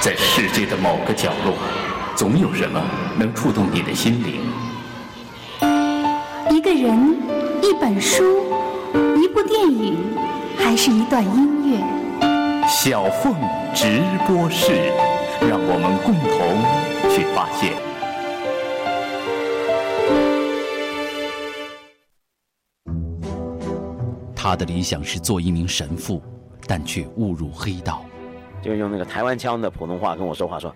在世界的某个角落，总有什么能触动你的心灵。一个人，一本书，一部电影，还是一段音乐？小凤直播室，让我们共同去发现。他的理想是做一名神父，但却误入黑道。就用那个台湾腔的普通话跟我说话，说：“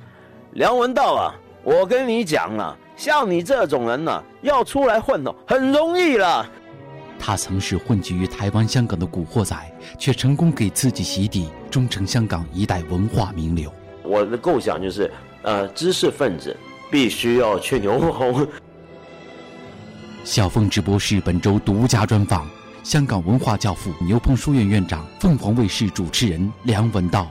梁文道啊，我跟你讲啊，像你这种人呢，要出来混哦，很容易了。”他曾是混迹于台湾、香港的古惑仔，却成功给自己洗底，终成香港一代文化名流。我的构想就是，呃，知识分子必须要去牛红。小凤直播室本周独家专访香港文化教父牛棚书院院长、凤凰卫视主持人梁文道。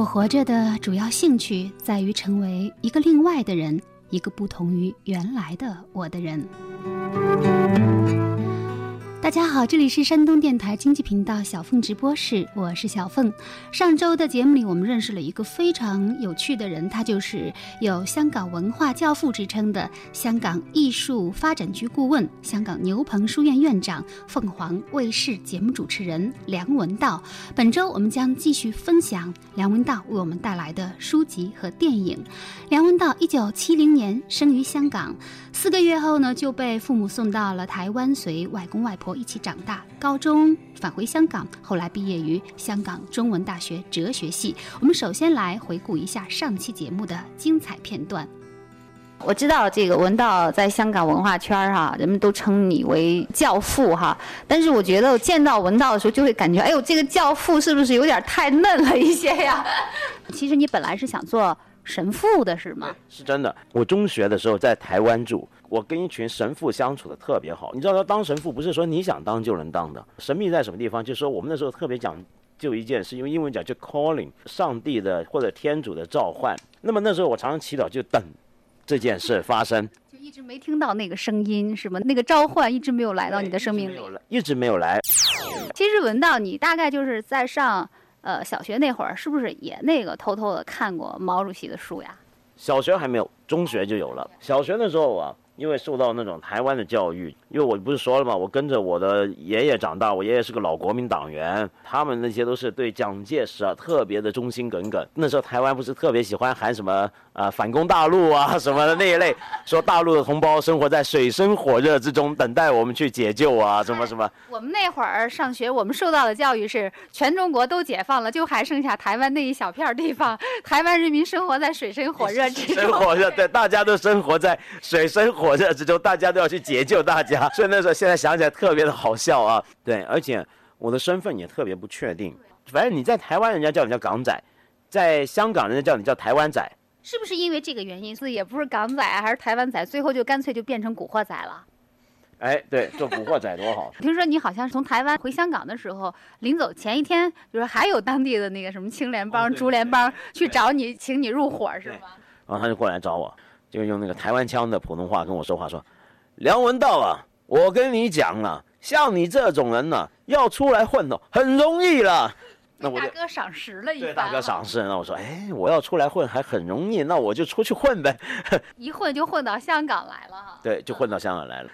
我活着的主要兴趣在于成为一个另外的人，一个不同于原来的我的人。大家好，这里是山东电台经济频道小凤直播室，我是小凤。上周的节目里，我们认识了一个非常有趣的人，他就是有香港文化教父之称的香港艺术发展局顾问、香港牛棚书院院长、凤凰卫视节目主持人梁文道。本周我们将继续分享梁文道为我们带来的书籍和电影。梁文道一九七零年生于香港。四个月后呢，就被父母送到了台湾，随外公外婆一起长大。高中返回香港，后来毕业于香港中文大学哲学系。我们首先来回顾一下上期节目的精彩片段。我知道这个文道在香港文化圈儿哈，人们都称你为教父哈。但是我觉得见到文道的时候，就会感觉，哎呦，这个教父是不是有点太嫩了一些呀？其实你本来是想做。神父的是吗？是真的。我中学的时候在台湾住，我跟一群神父相处的特别好。你知道，当神父不是说你想当就能当的。神秘在什么地方？就是说我们那时候特别讲究一件事，因为英文讲叫 calling，上帝的或者天主的召唤。那么那时候我常常祈祷，就等这件事发生。就一直没听到那个声音，是吗？那个召唤一直没有来到你的生命里，一直没有来。其实文道你大概就是在上。呃，小学那会儿是不是也那个偷偷的看过毛主席的书呀？小学还没有，中学就有了。小学的时候啊。因为受到那种台湾的教育，因为我不是说了吗？我跟着我的爷爷长大，我爷爷是个老国民党员，他们那些都是对蒋介石啊特别的忠心耿耿。那时候台湾不是特别喜欢喊什么啊反攻大陆啊什么的那一类，说大陆的同胞生活在水深火热之中，等待我们去解救啊什么什么。我们那会儿上学，我们受到的教育是全中国都解放了，就还剩下台湾那一小片地方，台湾人民生活在水深火热之中。生火热，对，大家都生活在水深火。火热之中，大家都要去解救大家，所以那时候现在想起来特别的好笑啊。对，而且我的身份也特别不确定。反正你在台湾，人家叫你叫港仔；在香港，人家叫你叫台湾仔。是不是因为这个原因，所以也不是港仔还是台湾仔，最后就干脆就变成古惑仔了？哎，对，做古惑仔多好。听说你好像是从台湾回香港的时候，临走前一天，就是还有当地的那个什么青联帮、竹联帮去找你，请你入伙，是吗？然后他就过来找我。就用那个台湾腔的普通话跟我说话，说：“梁文道啊，我跟你讲啊，像你这种人呢，要出来混哦，很容易了。”那我大哥赏识了一番。大哥赏识，那我说，哎，我要出来混还很容易，那我就出去混呗。一混就混到香港来了哈。对，就混到香港来了。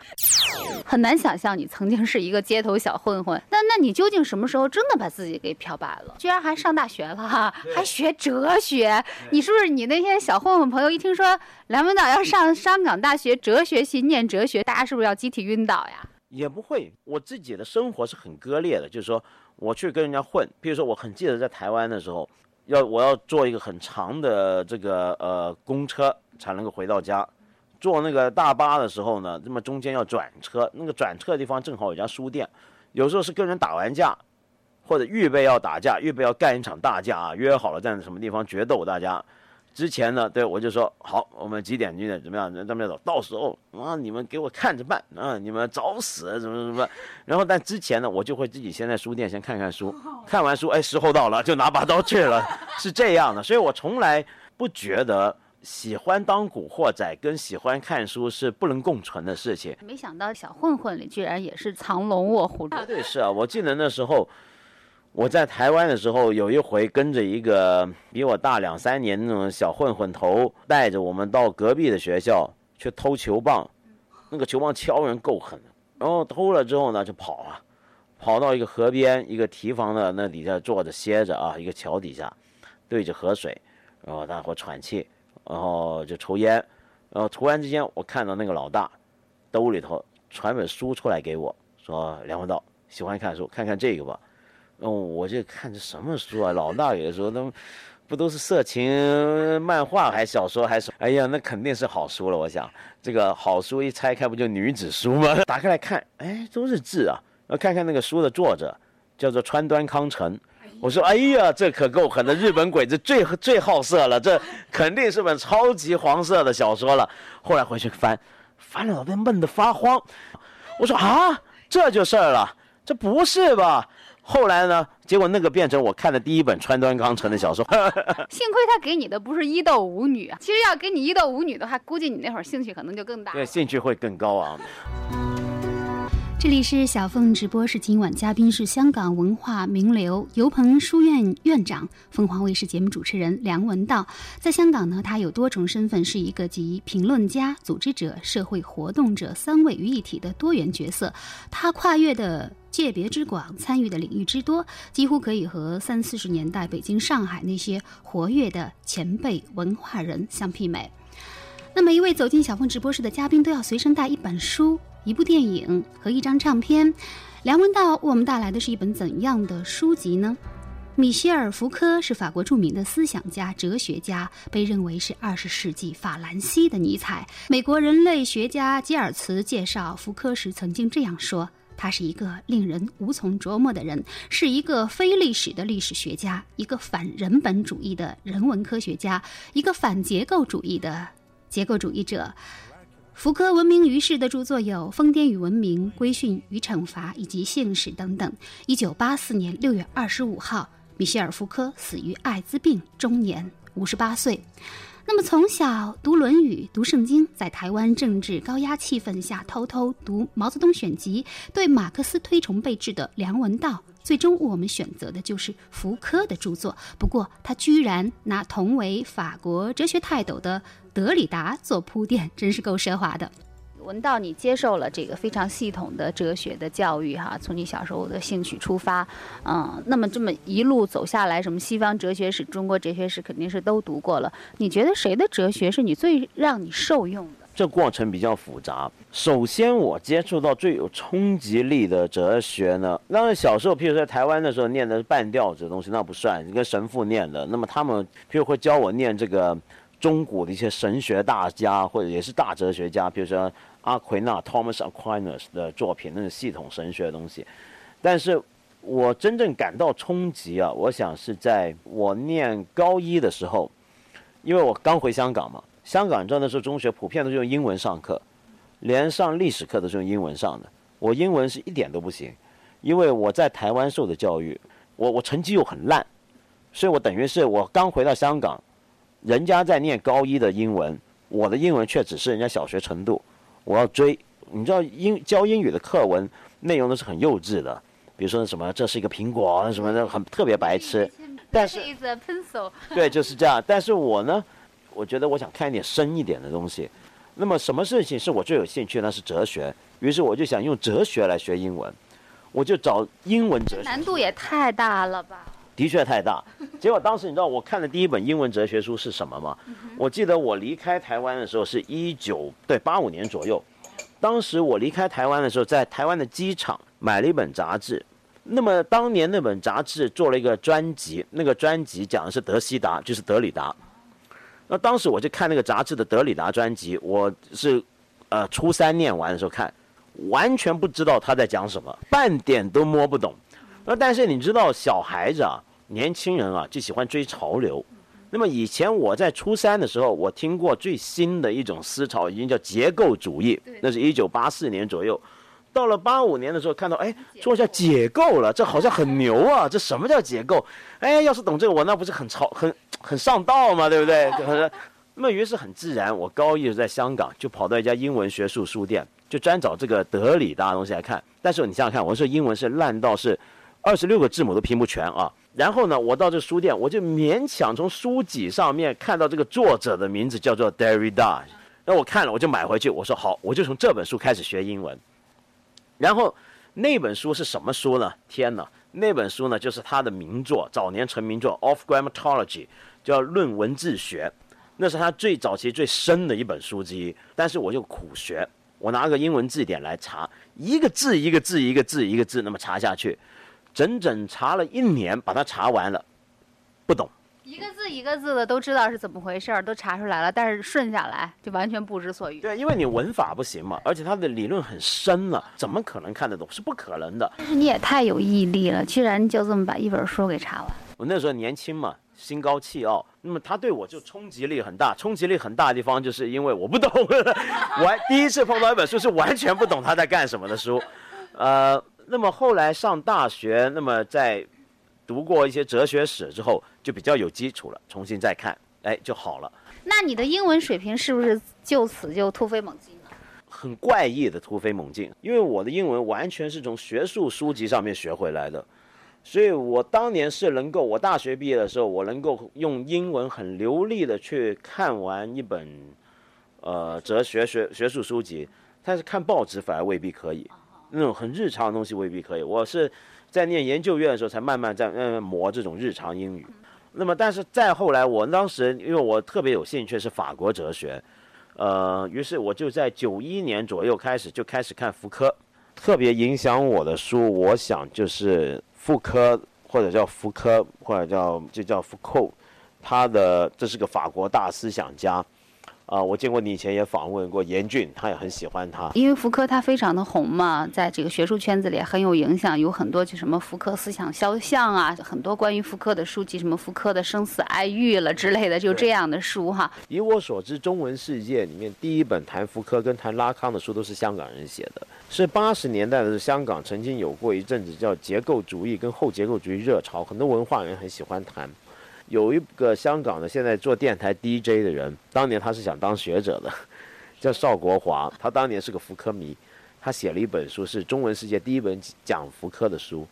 很难想象你曾经是一个街头小混混，那那你究竟什么时候真的把自己给漂白了？居然还上大学了哈，还学哲学。你是不是你那些小混混朋友一听说梁文道要上香港大学哲学系念哲学，大家是不是要集体晕倒呀？也不会，我自己的生活是很割裂的，就是说。我去跟人家混，比如说我很记得在台湾的时候，要我要坐一个很长的这个呃公车才能够回到家，坐那个大巴的时候呢，那么中间要转车，那个转车的地方正好有家书店，有时候是跟人打完架，或者预备要打架，预备要干一场大架啊，约好了在什么地方决斗大家。之前呢，对我就说好，我们几点几点怎么样？咱们走，到时候啊，你们给我看着办啊，你们找死怎么怎么？然后但之前呢，我就会自己先在书店先看看书，看完书，哎，时候到了，就拿把刀去了，是这样的。所以我从来不觉得喜欢当古惑仔跟喜欢看书是不能共存的事情。没想到小混混里居然也是藏龙卧虎。对，是啊，我记得那时候。我在台湾的时候，有一回跟着一个比我大两三年那种小混混头，带着我们到隔壁的学校去偷球棒，那个球棒敲人够狠的。然后偷了之后呢，就跑啊，跑到一个河边，一个堤防的那底下坐着歇着啊，一个桥底下，对着河水，然后大伙喘气，然后就抽烟，然后突然之间我看到那个老大兜里头传本书出来给我，说梁文道喜欢看书，看看这个吧。哦，我就看这什么书啊？老大有的时候都不都是色情漫画，还小说，还是哎呀，那肯定是好书了。我想这个好书一拆开，不就女子书吗？打开来看，哎，都是字啊。然后看看那个书的作者，叫做川端康成。我说，哎呀，这可够狠的，日本鬼子最最好色了，这肯定是本超级黄色的小说了。后来回去翻，翻了脑袋闷得发慌。我说啊，这就事儿了，这不是吧？后来呢？结果那个变成我看的第一本川端康成的小说。幸亏他给你的不是一斗舞女啊！其实要给你一斗舞女的话，估计你那会儿兴趣可能就更大。对，兴趣会更高昂。这里是小凤直播室，今晚嘉宾是香港文化名流油棚书院院长、凤凰卫视节目主持人梁文道。在香港呢，他有多重身份，是一个集评论家、组织者、社会活动者三位于一体的多元角色。他跨越的界别之广，参与的领域之多，几乎可以和三四十年代北京、上海那些活跃的前辈文化人相媲美。那每一位走进小凤直播室的嘉宾都要随身带一本书。一部电影和一张唱片，梁文道为我们带来的是一本怎样的书籍呢？米歇尔·福柯是法国著名的思想家、哲学家，被认为是二十世纪法兰西的尼采。美国人类学家吉尔茨介绍福柯时曾经这样说：“他是一个令人无从琢磨的人，是一个非历史的历史学家，一个反人本主义的人文科学家，一个反结构主义的结构主义者。”福柯闻名于世的著作有《疯癫与文明》《规训与惩罚》以及《信使》等等。一九八四年六月二十五号，米歇尔·福柯死于艾滋病，终年五十八岁。那么，从小读《论语》、读圣经，在台湾政治高压气氛下偷偷读《毛泽东选集》，对马克思推崇备至的梁文道，最终我们选择的就是福柯的著作。不过，他居然拿同为法国哲学泰斗的。德里达做铺垫，真是够奢华的。文道，你接受了这个非常系统的哲学的教育，哈，从你小时候的兴趣出发，嗯，那么这么一路走下来，什么西方哲学史、中国哲学史，肯定是都读过了。你觉得谁的哲学是你最让你受用？这过程比较复杂。首先，我接触到最有冲击力的哲学呢，当然小时候，譬如在台湾的时候念的是半吊子的东西，那不算，你跟神父念的。那么他们譬如会教我念这个。中古的一些神学大家，或者也是大哲学家，比如说阿奎那 （Thomas Aquinas） 的作品，那是系统神学的东西。但是我真正感到冲击啊，我想是在我念高一的时候，因为我刚回香港嘛，香港道那时候中学普遍都是用英文上课，连上历史课都是用英文上的。我英文是一点都不行，因为我在台湾受的教育，我我成绩又很烂，所以我等于是我刚回到香港。人家在念高一的英文，我的英文却只是人家小学程度。我要追，你知道英教英语的课文内容都是很幼稚的，比如说什么这是一个苹果什么的，很特别白痴。但是对，就是这样。但是我呢，我觉得我想看一点深一点的东西。那么什么事情是我最有兴趣？那是哲学。于是我就想用哲学来学英文，我就找英文哲学。难度也太大了吧？的确太大，结果当时你知道我看的第一本英文哲学书是什么吗？我记得我离开台湾的时候是一九对八五年左右，当时我离开台湾的时候，在台湾的机场买了一本杂志，那么当年那本杂志做了一个专辑，那个专辑讲的是德西达，就是德里达。那当时我就看那个杂志的德里达专辑，我是呃初三念完的时候看，完全不知道他在讲什么，半点都摸不懂。那但是你知道小孩子啊？年轻人啊，就喜欢追潮流。那么以前我在初三的时候，我听过最新的一种思潮，已经叫结构主义。那是一九八四年左右。到了八五年的时候，看到哎，说叫解构了，这好像很牛啊！这什么叫解构？哎，要是懂这个，我那不是很潮、很很上道嘛？对不对？那么于是很自然，我高一就在香港，就跑到一家英文学术书店，就专找这个德里达的东西来看。但是你想想看，我说英文是烂到是。二十六个字母都拼不全啊。然后呢，我到这书店，我就勉强从书籍上面看到这个作者的名字叫做 Derrida，那我看了，我就买回去，我说好，我就从这本书开始学英文。然后那本书是什么书呢？天哪，那本书呢就是他的名作，早年成名作《Of Grammatology》，叫《论文字学》，那是他最早期最深的一本书之一。但是我就苦学，我拿个英文字典来查，一个字一个字一个字一个字那么查下去。整整查了一年，把它查完了，不懂，一个字一个字的都知道是怎么回事儿，都查出来了，但是顺下来就完全不知所云。对，因为你文法不行嘛，而且它的理论很深了，怎么可能看得懂？是不可能的。但是你也太有毅力了，居然就这么把一本书给查完。我那时候年轻嘛，心高气傲，那么他对我就冲击力很大。冲击力很大的地方，就是因为我不懂，我还第一次碰到一本书是完全不懂他在干什么的书，呃。那么后来上大学，那么在读过一些哲学史之后，就比较有基础了，重新再看，哎，就好了。那你的英文水平是不是就此就突飞猛进了？很怪异的突飞猛进，因为我的英文完全是从学术书籍上面学回来的，所以我当年是能够，我大学毕业的时候，我能够用英文很流利的去看完一本呃哲学学学术书籍，但是看报纸反而未必可以。那种很日常的东西未必可以。我是在念研究院的时候才慢慢在慢慢磨这种日常英语。那么，但是再后来，我当时因为我特别有兴趣是法国哲学，呃，于是我就在九一年左右开始就开始看福柯。特别影响我的书，我想就是福柯或者叫福柯或者叫就叫福寇，他的这是个法国大思想家。啊，我见过你以前也访问过严俊，他也很喜欢他。因为福柯他非常的红嘛，在这个学术圈子里很有影响，有很多就什么福柯思想肖像啊，很多关于福柯的书籍，什么福柯的生死爱欲了之类的，就这样的书哈。以我所知，中文世界里面第一本谈福柯跟谈拉康的书都是香港人写的。是八十年代的香港曾经有过一阵子叫结构主义跟后结构主义热潮，很多文化人很喜欢谈。有一个香港的现在做电台 DJ 的人，当年他是想当学者的，叫邵国华。他当年是个福柯迷，他写了一本书，是中文世界第一本讲福柯的书。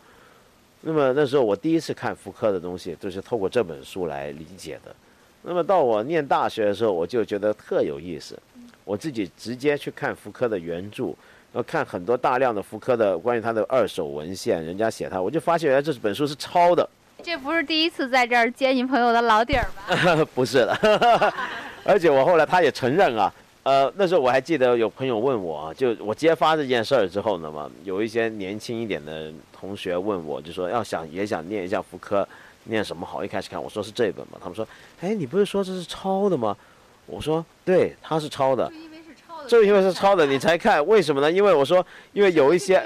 那么那时候我第一次看福柯的东西，就是透过这本书来理解的。那么到我念大学的时候，我就觉得特有意思，我自己直接去看福柯的原著，然后看很多大量的福柯的关于他的二手文献，人家写他，我就发现原来这本书是抄的。这不是第一次在这儿揭你朋友的老底儿吧？不是的，而且我后来他也承认啊。呃，那时候我还记得有朋友问我，就我揭发这件事儿之后呢嘛，有一些年轻一点的同学问我，就说要想也想念一下福柯，念什么好？一开始看我说是这本嘛，他们说，哎，你不是说这是抄的吗？我说对，他是抄的。就因为是抄的，你才看，为什么呢？因为我说，因为有一些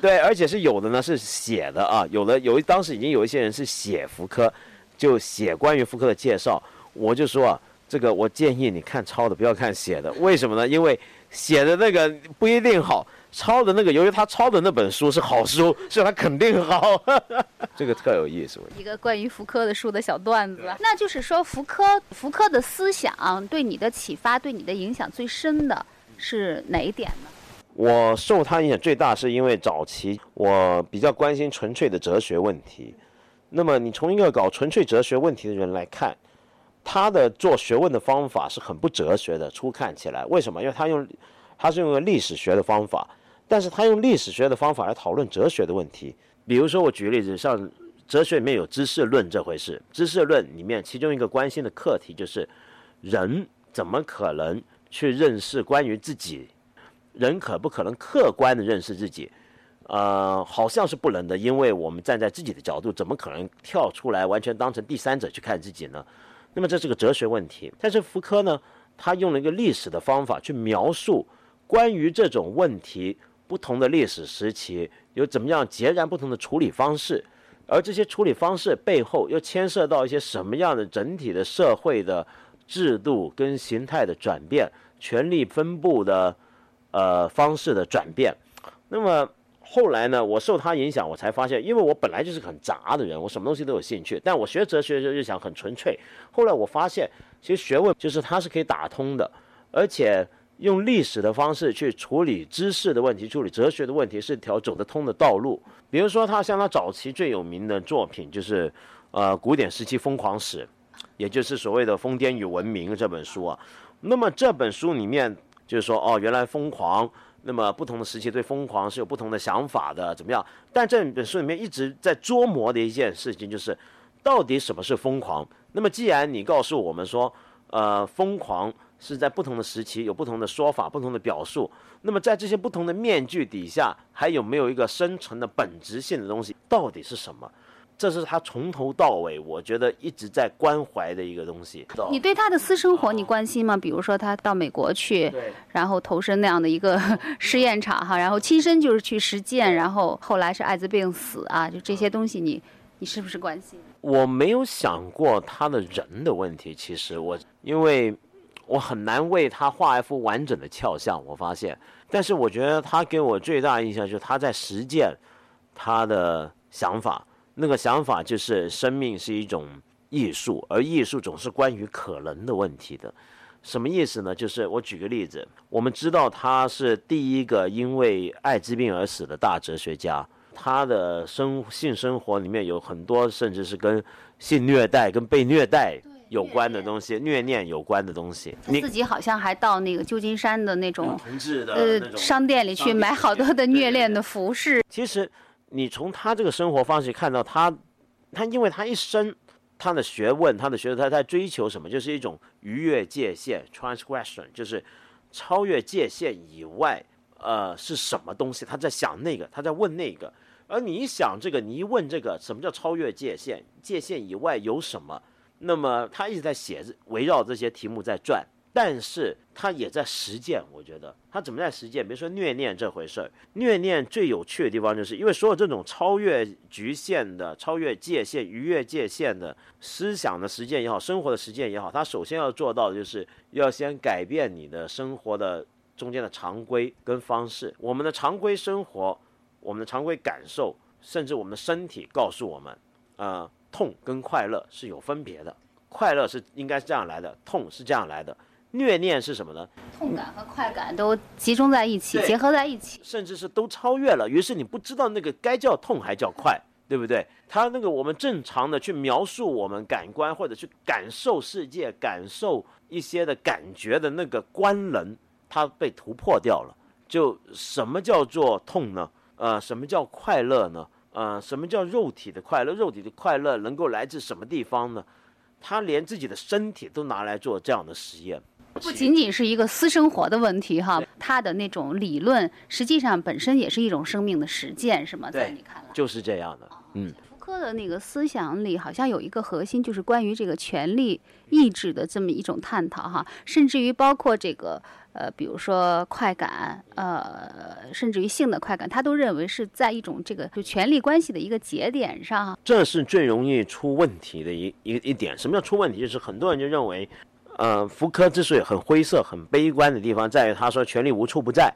对，而且是有的呢，是写的啊，有的有当时已经有一些人是写福柯，就写关于福柯的介绍，我就说啊，这个我建议你看抄的，不要看写的，为什么呢？因为写的那个不一定好，抄的那个，由于他抄的那本书是好书，所以他肯定好，这个特有意思。一个关于福柯的书的小段子，那就是说福柯福柯的思想对你的启发，对你的影响最深的。是哪一点呢？我受他影响最大，是因为早期我比较关心纯粹的哲学问题。那么你从一个搞纯粹哲学问题的人来看，他的做学问的方法是很不哲学的。初看起来，为什么？因为他用他是用历史学的方法，但是他用历史学的方法来讨论哲学的问题。比如说，我举个例子，像哲学里面有知识论这回事，知识论里面其中一个关心的课题就是人怎么可能。去认识关于自己，人可不可能客观的认识自己？呃，好像是不能的，因为我们站在自己的角度，怎么可能跳出来完全当成第三者去看自己呢？那么这是个哲学问题。但是福柯呢，他用了一个历史的方法去描述关于这种问题，不同的历史时期有怎么样截然不同的处理方式，而这些处理方式背后又牵涉到一些什么样的整体的社会的。制度跟形态的转变，权力分布的呃方式的转变，那么后来呢，我受他影响，我才发现，因为我本来就是很杂的人，我什么东西都有兴趣，但我学哲学的时候就想很纯粹。后来我发现，其实学问就是它是可以打通的，而且用历史的方式去处理知识的问题，处理哲学的问题，是一条走得通的道路。比如说，他像他早期最有名的作品就是，呃，古典时期疯狂史，也就是所谓的《疯癫与文明》这本书啊。那么这本书里面就是说，哦，原来疯狂，那么不同的时期对疯狂是有不同的想法的，怎么样？但这本书里面一直在琢磨的一件事情就是，到底什么是疯狂？那么既然你告诉我们说，呃，疯狂。是在不同的时期有不同的说法、不同的表述。那么在这些不同的面具底下，还有没有一个深层的本质性的东西？到底是什么？这是他从头到尾，我觉得一直在关怀的一个东西。你对他的私生活你关心吗？比如说他到美国去，然后投身那样的一个 试验场哈，然后亲身就是去实践，然后后来是艾滋病死啊，就这些东西，你你是不是关心？我没有想过他的人的问题，其实我因为。我很难为他画一幅完整的肖像，我发现。但是我觉得他给我最大印象就是他在实践他的想法。那个想法就是生命是一种艺术，而艺术总是关于可能的问题的。什么意思呢？就是我举个例子，我们知道他是第一个因为艾滋病而死的大哲学家，他的生性生活里面有很多，甚至是跟性虐待、跟被虐待。有关的东西，虐恋有关的东西。你自己好像还到那个旧金山的那种呃商店里去买好多的虐恋的服饰。其实，你从他这个生活方式看到他，他因为他一生他的学问，他的学他在追求什么，就是一种逾越界限 （transgression），就是超越界限以外，呃，是什么东西？他在想那个，他在问那个。而你一想这个，你一问这个，什么叫超越界限？界限以外有什么？那么他一直在写，围绕这些题目在转，但是他也在实践。我觉得他怎么在实践？比如说虐恋这回事儿，虐恋最有趣的地方就是，因为所有这种超越局限的、超越界限、逾越界限的思想的实践也好，生活的实践也好，他首先要做到的就是要先改变你的生活的中间的常规跟方式。我们的常规生活，我们的常规感受，甚至我们的身体告诉我们，啊。痛跟快乐是有分别的，快乐是应该是这样来的，痛是这样来的。虐恋是什么呢？痛感和快感都集中在一起，结合在一起，甚至是都超越了。于是你不知道那个该叫痛还叫快，对不对？他那个我们正常的去描述我们感官或者去感受世界、感受一些的感觉的那个官能，它被突破掉了。就什么叫做痛呢？呃，什么叫快乐呢？呃，什么叫肉体的快乐？肉体的快乐能够来自什么地方呢？他连自己的身体都拿来做这样的实验，不仅仅是一个私生活的问题哈。他的那种理论，实际上本身也是一种生命的实践，是吗？在你看来，就是这样的。嗯，福柯的那个思想里好像有一个核心，就是关于这个权力意志的这么一种探讨哈，甚至于包括这个。呃，比如说快感，呃，甚至于性的快感，他都认为是在一种这个就权力关系的一个节点上，这是最容易出问题的一一一点。什么叫出问题？就是很多人就认为，呃，福柯之所以很灰色、很悲观的地方，在于他说权力无处不在，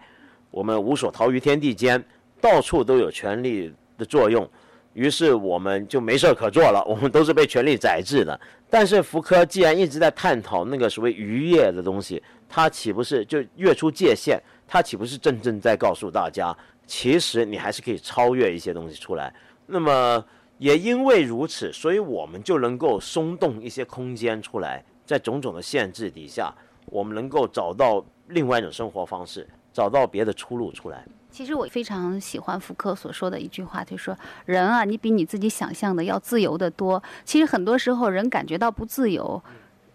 我们无所逃于天地间，到处都有权力的作用，于是我们就没事可做了，我们都是被权力宰制的。但是福柯既然一直在探讨那个所谓愉悦的东西，他岂不是就越出界限？他岂不是真正在告诉大家，其实你还是可以超越一些东西出来？那么也因为如此，所以我们就能够松动一些空间出来，在种种的限制底下，我们能够找到另外一种生活方式，找到别的出路出来。其实我非常喜欢福柯所说的一句话，就是说：“人啊，你比你自己想象的要自由的多。”其实很多时候，人感觉到不自由，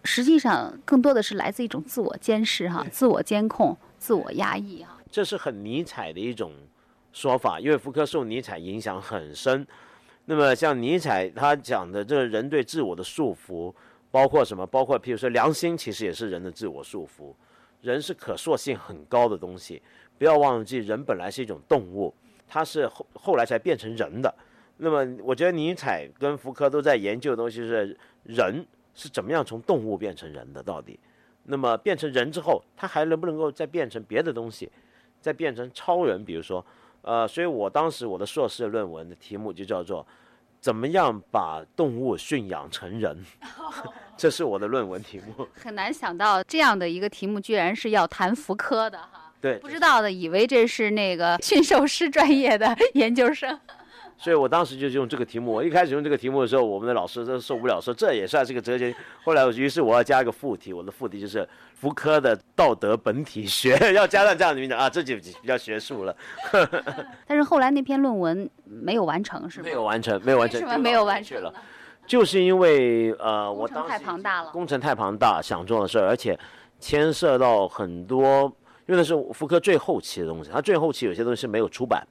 实际上更多的是来自一种自我监视、哈、自我监控、自我压抑啊。这是很尼采的一种说法，因为福柯受尼采影响很深。那么像尼采他讲的，这个人对自我的束缚，包括什么？包括譬如说良心，其实也是人的自我束缚。人是可塑性很高的东西。不要忘记，人本来是一种动物，它是后后来才变成人的。那么，我觉得尼采跟福柯都在研究的东西是人是怎么样从动物变成人的，到底。那么变成人之后，他还能不能够再变成别的东西，再变成超人？比如说，呃，所以我当时我的硕士论文的题目就叫做“怎么样把动物驯养成人”。这是我的论文题目。很难想到这样的一个题目，居然是要谈福柯的哈。对，不知道的以为这是那个驯兽师专业的研究生。所以我当时就用这个题目。我一开始用这个题目的时候，我们的老师都受不了，说这也算是个哲学。后来，于是我要加一个副题，我的副题就是福柯的道德本体学，要加上这样的名字啊，这就比较学术了。但是后来那篇论文没有完成，是吗？没有完成，没有完成。为什么没有完成了？就是因为呃，我当时太庞大了，工程太庞大，想做的事儿，而且牵涉到很多，因为那是福柯最后期的东西，他最后期有些东西是没有出版。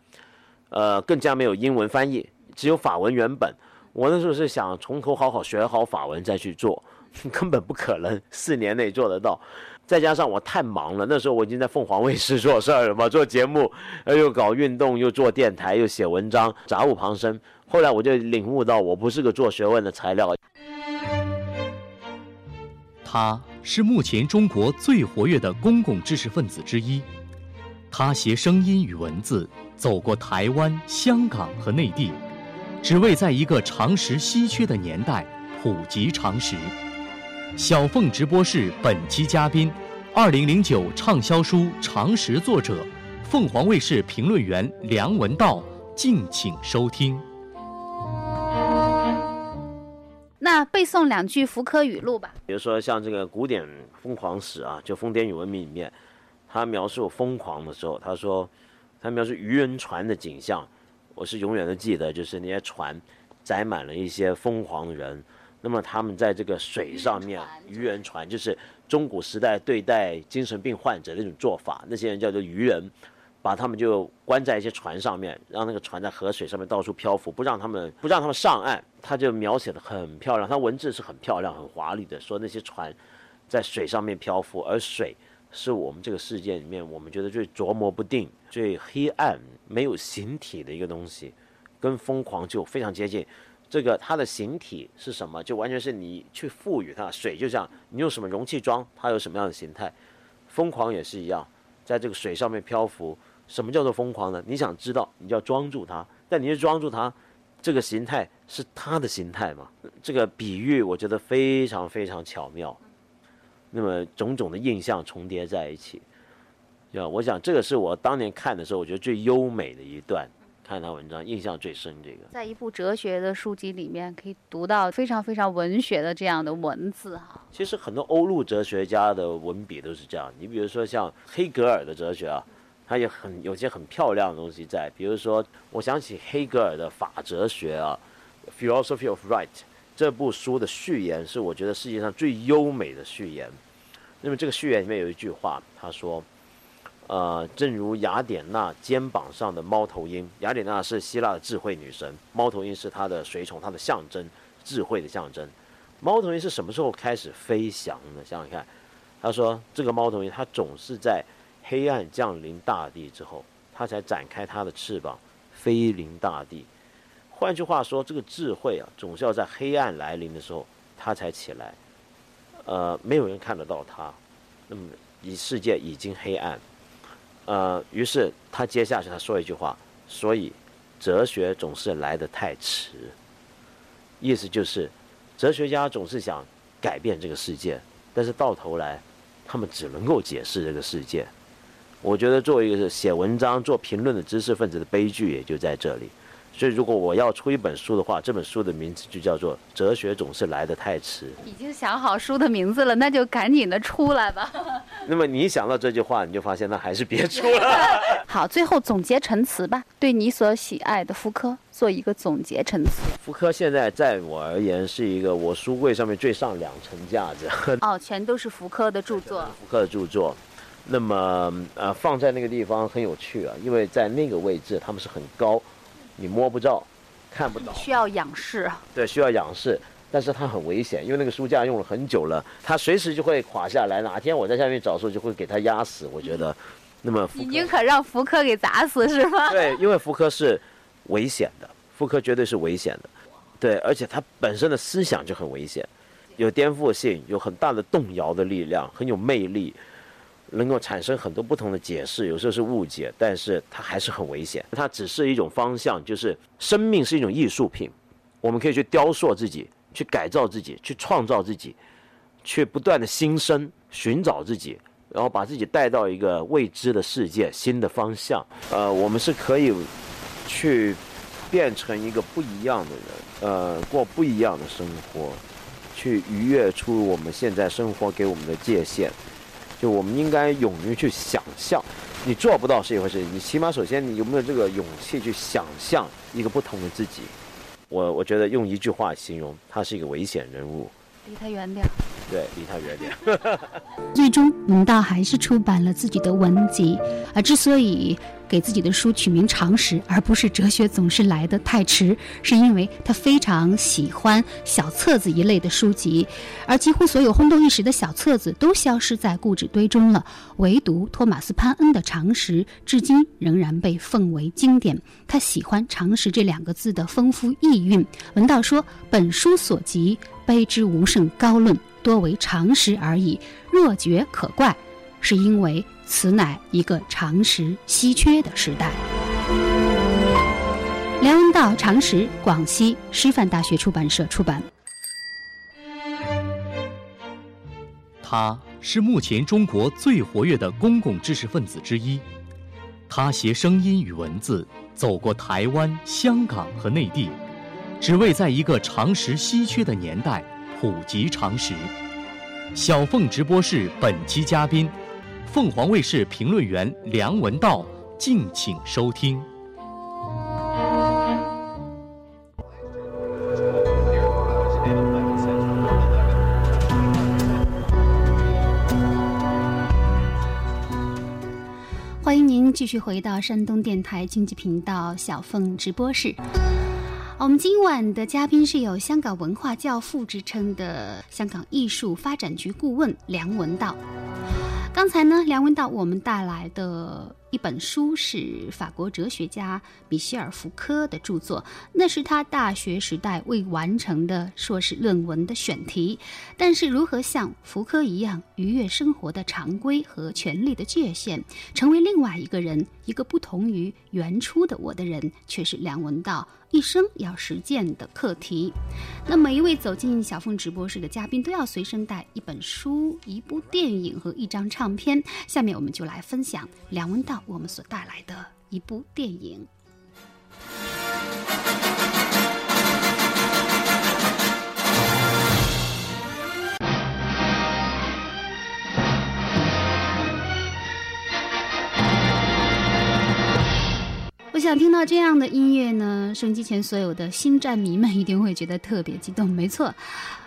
呃，更加没有英文翻译，只有法文原本。我那时候是想从头好好学好法文再去做，根本不可能四年内做得到。再加上我太忙了，那时候我已经在凤凰卫视做事儿了嘛，做节目，又搞运动，又做电台，又写文章，杂物旁生。后来我就领悟到，我不是个做学问的材料。他是目前中国最活跃的公共知识分子之一，他携声音与文字。走过台湾、香港和内地，只为在一个常识稀缺的年代普及常识。小凤直播室本期嘉宾，二零零九畅销书《常识》作者，凤凰卫视评论员梁文道，敬请收听。那背诵两句福柯语录吧。比如说像这个古典疯狂史啊，就《疯癫与文明》里面，他描述疯狂的时候，他说。他描述渔人船的景象，我是永远都记得，就是那些船载满了一些疯狂的人。那么他们在这个水上面，渔人船就是中古时代对待精神病患者那种做法。那些人叫做渔人，把他们就关在一些船上面，让那个船在河水上面到处漂浮，不让他们不让他们上岸。他就描写的很漂亮，他文字是很漂亮、很华丽的，说那些船在水上面漂浮，而水。是我们这个世界里面，我们觉得最琢磨不定、最黑暗、没有形体的一个东西，跟疯狂就非常接近。这个它的形体是什么？就完全是你去赋予它。水就这样，你用什么容器装，它有什么样的形态。疯狂也是一样，在这个水上面漂浮。什么叫做疯狂呢？你想知道，你就要装住它。但你是装住它，这个形态是它的形态吗？这个比喻我觉得非常非常巧妙。那么种种的印象重叠在一起，对吧，我想这个是我当年看的时候，我觉得最优美的一段，看他文章印象最深。这个在一部哲学的书籍里面可以读到非常非常文学的这样的文字哈。其实很多欧陆哲学家的文笔都是这样，你比如说像黑格尔的哲学啊，他也很有些很漂亮的东西在，比如说我想起黑格尔的法哲学啊，《Philosophy of Right》这部书的序言是我觉得世界上最优美的序言。那么这个序言里面有一句话，他说：“呃，正如雅典娜肩膀上的猫头鹰，雅典娜是希腊的智慧女神，猫头鹰是她的随从，她的象征，智慧的象征。猫头鹰是什么时候开始飞翔的？想想看，他说这个猫头鹰它总是在黑暗降临大地之后，它才展开它的翅膀飞临大地。换句话说，这个智慧啊，总是要在黑暗来临的时候，它才起来。”呃，没有人看得到他，那么，以世界已经黑暗，呃，于是他接下去他说一句话，所以，哲学总是来得太迟。意思就是，哲学家总是想改变这个世界，但是到头来，他们只能够解释这个世界。我觉得作为一个写文章、做评论的知识分子的悲剧也就在这里。所以，如果我要出一本书的话，这本书的名字就叫做《哲学总是来得太迟》。已经想好书的名字了，那就赶紧的出来吧。那么你一想到这句话，你就发现那还是别出了。好，最后总结陈词吧，对你所喜爱的福柯做一个总结陈词。福柯现在在我而言是一个我书柜上面最上两层架子。哦，全都是福柯的著作。福柯的著作，那么呃放在那个地方很有趣啊，因为在那个位置他们是很高。你摸不着，看不到，需要仰视。对，需要仰视，但是它很危险，因为那个书架用了很久了，它随时就会垮下来。哪天我在下面找书，就会给它压死。我觉得，那么你宁可让福柯给砸死是吗？对，因为福柯是危险的，福柯绝对是危险的，对，而且他本身的思想就很危险，有颠覆性，有很大的动摇的力量，很有魅力。能够产生很多不同的解释，有时候是误解，但是它还是很危险。它只是一种方向，就是生命是一种艺术品，我们可以去雕塑自己，去改造自己，去创造自己。去不断的新生，寻找自己，然后把自己带到一个未知的世界、新的方向。呃，我们是可以去变成一个不一样的人，呃，过不一样的生活，去逾越出我们现在生活给我们的界限。就我们应该勇于去想象，你做不到是一回事，你起码首先你有没有这个勇气去想象一个不同的自己？我我觉得用一句话形容，他是一个危险人物。离他远点。对，离他远点。最终，文道还是出版了自己的文集。而之所以给自己的书取名《常识》，而不是“哲学总是来得太迟”，是因为他非常喜欢小册子一类的书籍。而几乎所有轰动一时的小册子都消失在故纸堆中了，唯独托马斯·潘恩的《常识》至今仍然被奉为经典。他喜欢“常识”这两个字的丰富意蕴。文道说：“本书所集，卑之无甚高论。”多为常识而已，若觉可怪，是因为此乃一个常识稀缺的时代。梁文道《常识》，广西师范大学出版社出版。他是目前中国最活跃的公共知识分子之一，他携声音与文字走过台湾、香港和内地，只为在一个常识稀缺的年代。普及常识。小凤直播室本期嘉宾，凤凰卫视评论员梁文道，敬请收听。欢迎您继续回到山东电台经济频道小凤直播室。我们今晚的嘉宾是有“香港文化教父”之称的香港艺术发展局顾问梁文道。刚才呢，梁文道我们带来的。一本书是法国哲学家米歇尔·福柯的著作，那是他大学时代未完成的硕士论文的选题。但是，如何像福柯一样逾越生活的常规和权力的界限，成为另外一个人，一个不同于原初的我的人，却是梁文道一生要实践的课题。那每一位走进小凤直播室的嘉宾都要随身带一本书、一部电影和一张唱片。下面我们就来分享梁文道。我们所带来的一部电影。我想听到这样的音乐呢，收音机前所有的星战迷们一定会觉得特别激动。没错。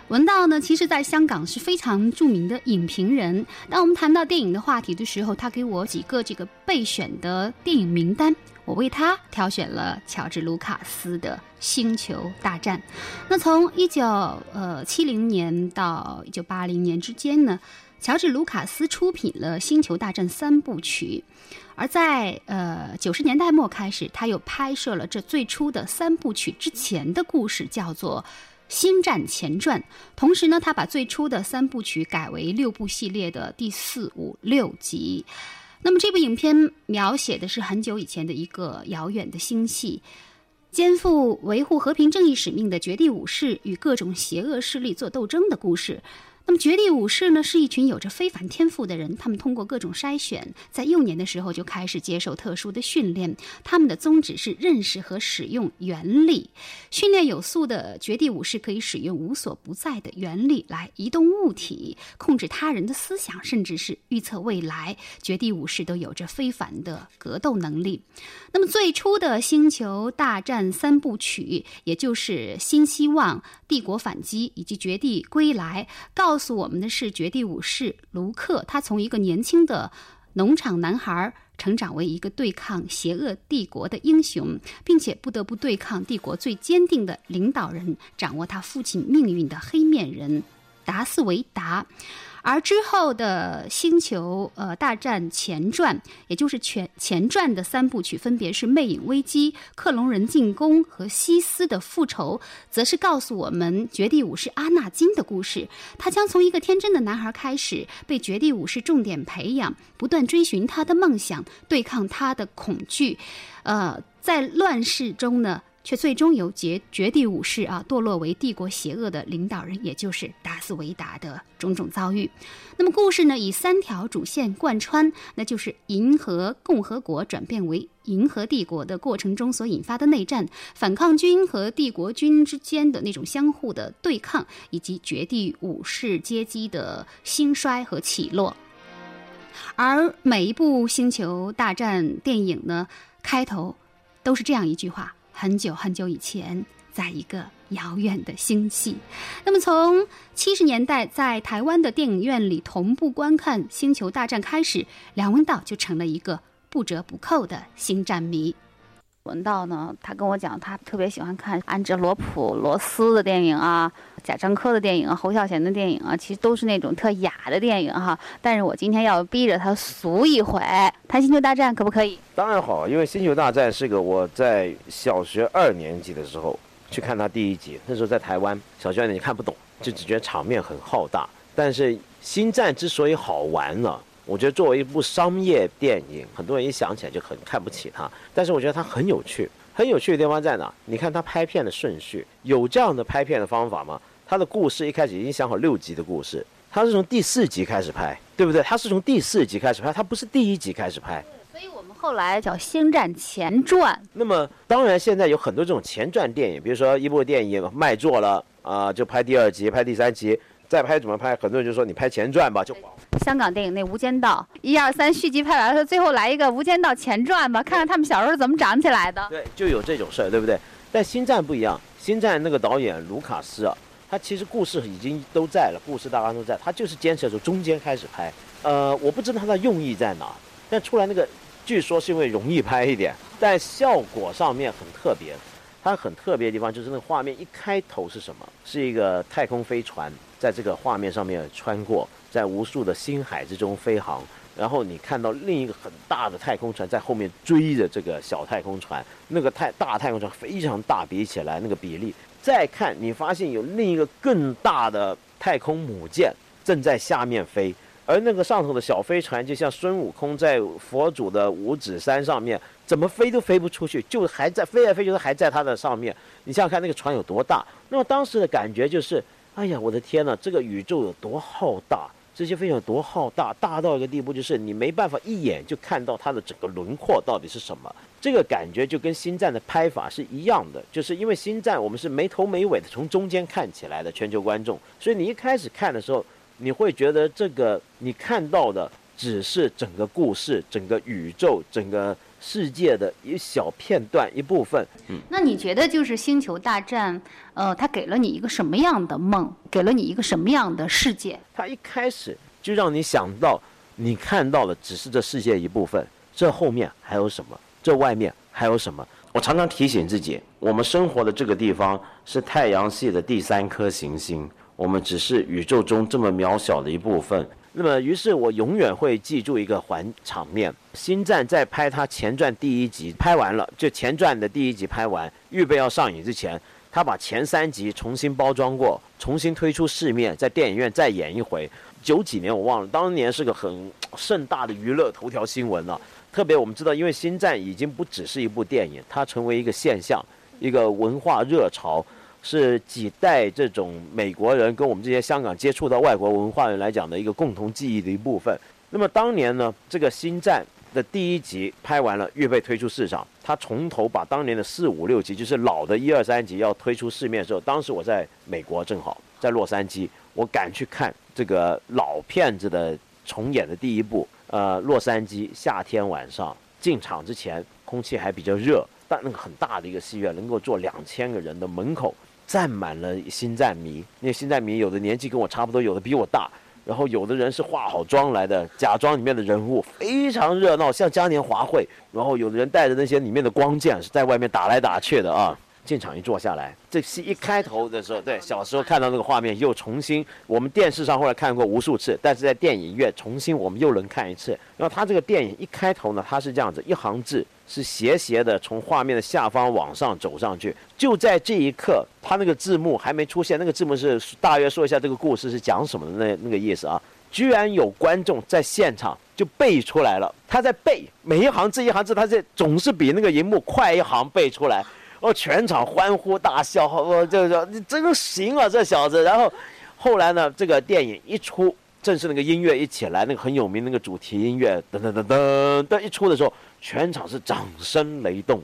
文道呢，其实在香港是非常著名的影评人。当我们谈到电影的话题的时候，他给我几个这个备选的电影名单，我为他挑选了乔治·卢卡斯的《星球大战》。那从一九呃七零年到一九八零年之间呢，乔治·卢卡斯出品了《星球大战》三部曲。而在呃九十年代末开始，他又拍摄了这最初的三部曲之前的故事，叫做。《星战前传》，同时呢，他把最初的三部曲改为六部系列的第四、五、六集。那么这部影片描写的是很久以前的一个遥远的星系，肩负维护和平正义使命的绝地武士与各种邪恶势力做斗争的故事。那么，绝地武士呢，是一群有着非凡天赋的人。他们通过各种筛选，在幼年的时候就开始接受特殊的训练。他们的宗旨是认识和使用原力。训练有素的绝地武士可以使用无所不在的原力来移动物体、控制他人的思想，甚至是预测未来。绝地武士都有着非凡的格斗能力。那么，最初的《星球大战》三部曲，也就是《新希望》《帝国反击》以及《绝地归来》，告诉我们的是，绝地武士卢克，他从一个年轻的农场男孩成长为一个对抗邪恶帝国的英雄，并且不得不对抗帝国最坚定的领导人，掌握他父亲命运的黑面人。达斯维达。而之后的《星球呃大战前传》，也就是全前传的三部曲，分别是《魅影危机》《克隆人进攻》和《西斯的复仇》，则是告诉我们绝地武士阿纳金的故事。他将从一个天真的男孩开始，被绝地武士重点培养，不断追寻他的梦想，对抗他的恐惧。呃，在乱世中呢，却最终由绝绝地武士啊堕落为帝国邪恶的领导人，也就是达斯维达的种种遭遇。那么故事呢，以三条主线贯穿，那就是银河共和国转变为银河帝国的过程中所引发的内战，反抗军和帝国军之间的那种相互的对抗，以及绝地武士阶级的兴衰和起落。而每一部星球大战电影呢，开头都是这样一句话。很久很久以前，在一个遥远的星系。那么，从七十年代在台湾的电影院里同步观看《星球大战》开始，梁文道就成了一个不折不扣的星战迷。文道呢，他跟我讲，他特别喜欢看安哲罗普罗斯的电影啊，贾樟柯的电影啊，侯孝贤的电影啊，其实都是那种特雅的电影哈。但是我今天要逼着他俗一回，谈《星球大战》可不可以？当然好，因为《星球大战》是个我在小学二年级的时候去看他第一集，那时候在台湾小学二年级看不懂，就只觉得场面很浩大。但是《星战》之所以好玩呢？我觉得作为一部商业电影，很多人一想起来就很看不起它。但是我觉得它很有趣，很有趣的地方在哪？你看它拍片的顺序，有这样的拍片的方法吗？它的故事一开始已经想好六集的故事，它是从第四集开始拍，对不对？它是从第四集开始拍，它不是第一集开始拍。所以我们后来叫《星战前传》。那么当然，现在有很多这种前传电影，比如说一部电影卖座了啊，就拍第二集，拍第三集。再拍怎么拍？很多人就说你拍前传吧，就香港电影那《无间道》一二三续集拍完了，最后来一个《无间道前传》吧，看看他们小时候怎么长起来的。对，就有这种事儿，对不对？但《星战》不一样，《星战》那个导演卢卡斯啊，他其实故事已经都在了，故事大纲都在，他就是坚持从中间开始拍。呃，我不知道他的用意在哪，但出来那个据说是因为容易拍一点，但效果上面很特别。它很特别的地方就是那个画面一开头是什么？是一个太空飞船在这个画面上面穿过，在无数的星海之中飞航，然后你看到另一个很大的太空船在后面追着这个小太空船，那个太大太空船非常大，比起来那个比例。再看你发现有另一个更大的太空母舰正在下面飞。而那个上头的小飞船，就像孙悟空在佛祖的五指山上面，怎么飞都飞不出去，就还在飞来飞去，还在它的上面。你想想看，那个船有多大？那么当时的感觉就是，哎呀，我的天呐，这个宇宙有多浩大，这些飞船有多浩大，大到一个地步，就是你没办法一眼就看到它的整个轮廓到底是什么。这个感觉就跟星战的拍法是一样的，就是因为星战我们是没头没尾的从中间看起来的全球观众，所以你一开始看的时候。你会觉得这个你看到的只是整个故事、整个宇宙、整个世界的一小片段一部分。嗯，那你觉得就是《星球大战》呃，它给了你一个什么样的梦？给了你一个什么样的世界？它一开始就让你想到，你看到的只是这世界一部分，这后面还有什么？这外面还有什么？我常常提醒自己，我们生活的这个地方是太阳系的第三颗行星。我们只是宇宙中这么渺小的一部分。那么，于是我永远会记住一个环场面：《星战》在拍它前传第一集拍完了，就前传的第一集拍完，预备要上映之前，他把前三集重新包装过，重新推出市面，在电影院再演一回。九几年我忘了，当年是个很盛大的娱乐头条新闻了。特别我们知道，因为《星战》已经不只是一部电影，它成为一个现象，一个文化热潮。是几代这种美国人跟我们这些香港接触到外国文化人来讲的一个共同记忆的一部分。那么当年呢，这个《星战》的第一集拍完了，预备推出市场，他从头把当年的四五六集，就是老的一二三集要推出市面的时候，当时我在美国，正好在洛杉矶，我赶去看这个老片子的重演的第一部。呃，洛杉矶夏天晚上进场之前，空气还比较热，但那个很大的一个戏院能够坐两千个人的门口。站满了星战迷，那星战迷有的年纪跟我差不多，有的比我大，然后有的人是化好妆来的，假装里面的人物，非常热闹，像嘉年华会。然后有的人带着那些里面的光剑，是在外面打来打去的啊。进场一坐下来，这戏一开头的时候，对，小时候看到那个画面，又重新我们电视上后来看过无数次，但是在电影院重新我们又能看一次。然后他这个电影一开头呢，他是这样子，一行字是斜斜的从画面的下方往上走上去，就在这一刻，他那个字幕还没出现，那个字幕是大约说一下这个故事是讲什么的那那个意思啊，居然有观众在现场就背出来了，他在背每一行字一行字，他在总是比那个荧幕快一行背出来。哦，全场欢呼大笑，哦，就是说你真行啊，这小子。然后后来呢，这个电影一出，正是那个音乐一起来，那个很有名那个主题音乐，噔噔噔噔噔一出的时候，全场是掌声雷动。